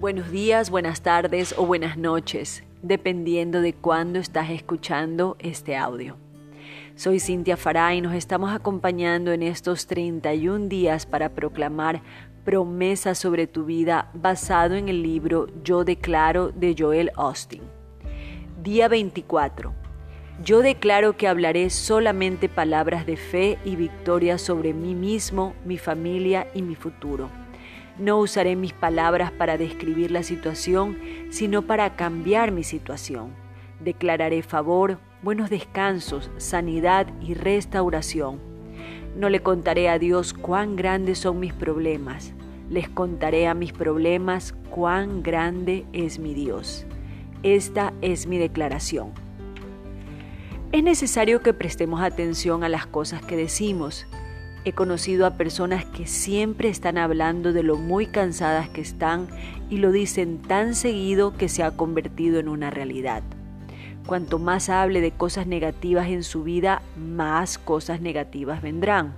Buenos días, buenas tardes o buenas noches, dependiendo de cuándo estás escuchando este audio. Soy Cintia Fará y nos estamos acompañando en estos 31 días para proclamar promesas sobre tu vida basado en el libro Yo declaro de Joel Austin. Día 24. Yo declaro que hablaré solamente palabras de fe y victoria sobre mí mismo, mi familia y mi futuro. No usaré mis palabras para describir la situación, sino para cambiar mi situación. Declararé favor, buenos descansos, sanidad y restauración. No le contaré a Dios cuán grandes son mis problemas. Les contaré a mis problemas cuán grande es mi Dios. Esta es mi declaración. Es necesario que prestemos atención a las cosas que decimos. He conocido a personas que siempre están hablando de lo muy cansadas que están y lo dicen tan seguido que se ha convertido en una realidad. Cuanto más hable de cosas negativas en su vida, más cosas negativas vendrán.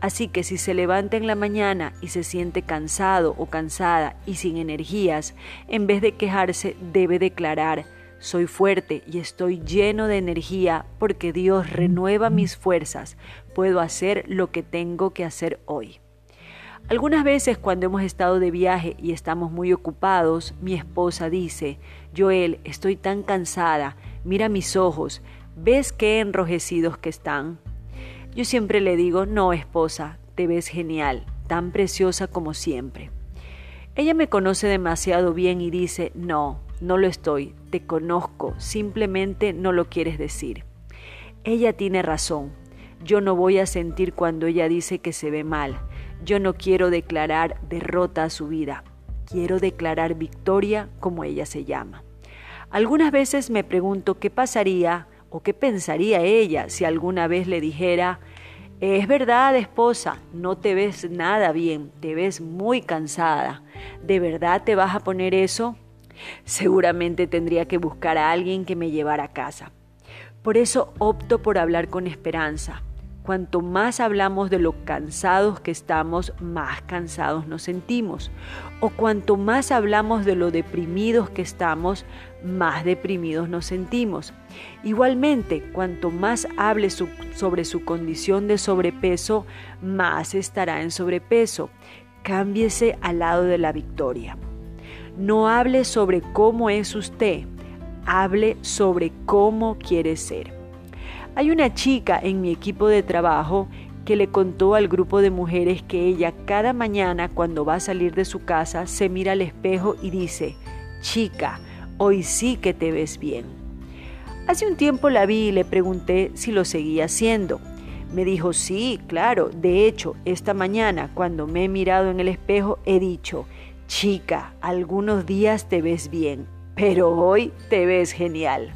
Así que si se levanta en la mañana y se siente cansado o cansada y sin energías, en vez de quejarse debe declarar, soy fuerte y estoy lleno de energía porque Dios renueva mis fuerzas. Puedo hacer lo que tengo que hacer hoy. Algunas veces cuando hemos estado de viaje y estamos muy ocupados, mi esposa dice, Joel, estoy tan cansada, mira mis ojos, ¿ves qué enrojecidos que están? Yo siempre le digo, no, esposa, te ves genial, tan preciosa como siempre. Ella me conoce demasiado bien y dice, no, no lo estoy, te conozco, simplemente no lo quieres decir. Ella tiene razón. Yo no voy a sentir cuando ella dice que se ve mal. Yo no quiero declarar derrota a su vida. Quiero declarar victoria como ella se llama. Algunas veces me pregunto qué pasaría o qué pensaría ella si alguna vez le dijera, es verdad, esposa, no te ves nada bien, te ves muy cansada. ¿De verdad te vas a poner eso? Seguramente tendría que buscar a alguien que me llevara a casa. Por eso opto por hablar con esperanza. Cuanto más hablamos de lo cansados que estamos, más cansados nos sentimos. O cuanto más hablamos de lo deprimidos que estamos, más deprimidos nos sentimos. Igualmente, cuanto más hable sobre su condición de sobrepeso, más estará en sobrepeso. Cámbiese al lado de la victoria. No hable sobre cómo es usted, hable sobre cómo quiere ser. Hay una chica en mi equipo de trabajo que le contó al grupo de mujeres que ella cada mañana cuando va a salir de su casa se mira al espejo y dice, chica, hoy sí que te ves bien. Hace un tiempo la vi y le pregunté si lo seguía haciendo. Me dijo, sí, claro, de hecho, esta mañana cuando me he mirado en el espejo he dicho, Chica, algunos días te ves bien, pero hoy te ves genial.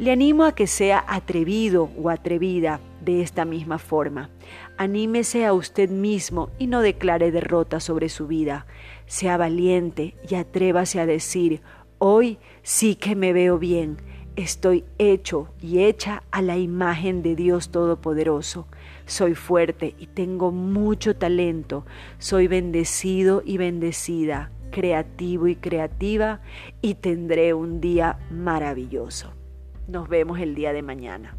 Le animo a que sea atrevido o atrevida de esta misma forma. Anímese a usted mismo y no declare derrota sobre su vida. Sea valiente y atrévase a decir, hoy sí que me veo bien Estoy hecho y hecha a la imagen de Dios Todopoderoso. Soy fuerte y tengo mucho talento. Soy bendecido y bendecida, creativo y creativa y tendré un día maravilloso. Nos vemos el día de mañana.